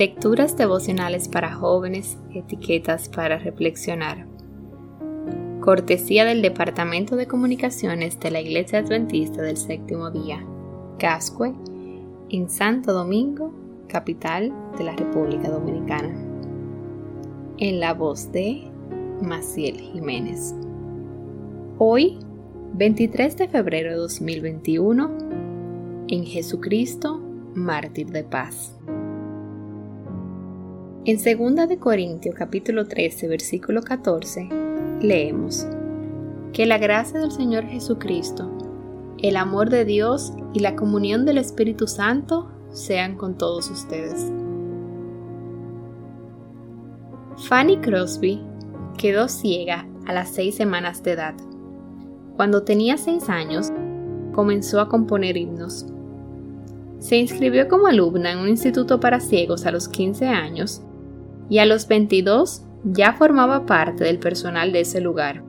Lecturas devocionales para jóvenes, etiquetas para reflexionar. Cortesía del Departamento de Comunicaciones de la Iglesia Adventista del Séptimo Día, Cascue, en Santo Domingo, capital de la República Dominicana. En la voz de Maciel Jiménez. Hoy, 23 de febrero de 2021, en Jesucristo, mártir de paz. En 2 de Corintios capítulo 13 versículo 14 leemos Que la gracia del Señor Jesucristo, el amor de Dios y la comunión del Espíritu Santo sean con todos ustedes. Fanny Crosby quedó ciega a las seis semanas de edad. Cuando tenía seis años, comenzó a componer himnos. Se inscribió como alumna en un instituto para ciegos a los 15 años y a los 22 ya formaba parte del personal de ese lugar.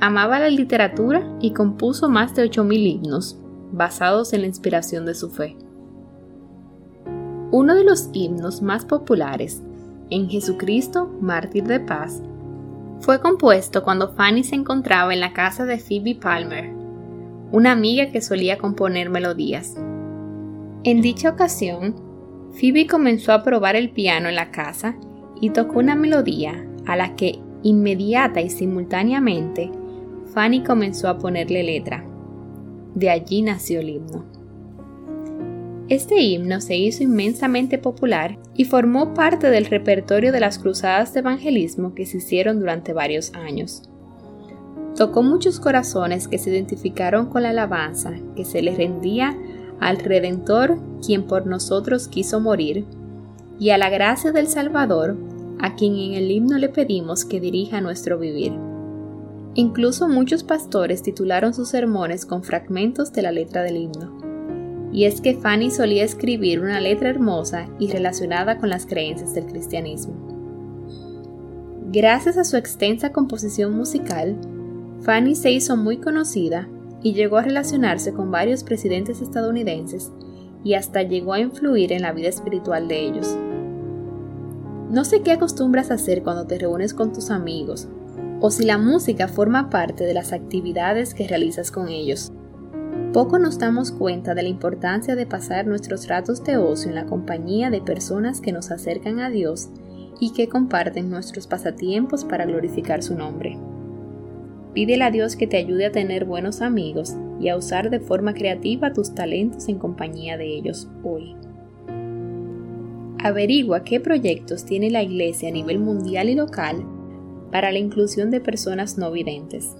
Amaba la literatura y compuso más de 8.000 himnos, basados en la inspiración de su fe. Uno de los himnos más populares, En Jesucristo, mártir de paz, fue compuesto cuando Fanny se encontraba en la casa de Phoebe Palmer, una amiga que solía componer melodías. En dicha ocasión, Phoebe comenzó a probar el piano en la casa y tocó una melodía a la que inmediata y simultáneamente Fanny comenzó a ponerle letra. De allí nació el himno. Este himno se hizo inmensamente popular y formó parte del repertorio de las cruzadas de evangelismo que se hicieron durante varios años. Tocó muchos corazones que se identificaron con la alabanza que se les rendía al Redentor, quien por nosotros quiso morir, y a la gracia del Salvador, a quien en el himno le pedimos que dirija nuestro vivir. Incluso muchos pastores titularon sus sermones con fragmentos de la letra del himno. Y es que Fanny solía escribir una letra hermosa y relacionada con las creencias del cristianismo. Gracias a su extensa composición musical, Fanny se hizo muy conocida y llegó a relacionarse con varios presidentes estadounidenses y hasta llegó a influir en la vida espiritual de ellos. No sé qué acostumbras hacer cuando te reúnes con tus amigos, o si la música forma parte de las actividades que realizas con ellos. Poco nos damos cuenta de la importancia de pasar nuestros ratos de ocio en la compañía de personas que nos acercan a Dios y que comparten nuestros pasatiempos para glorificar su nombre. Pídele a Dios que te ayude a tener buenos amigos y a usar de forma creativa tus talentos en compañía de ellos hoy. Averigua qué proyectos tiene la Iglesia a nivel mundial y local para la inclusión de personas no videntes.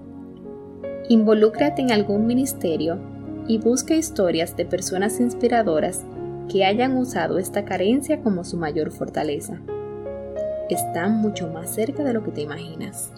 Involúcrate en algún ministerio y busca historias de personas inspiradoras que hayan usado esta carencia como su mayor fortaleza. Están mucho más cerca de lo que te imaginas.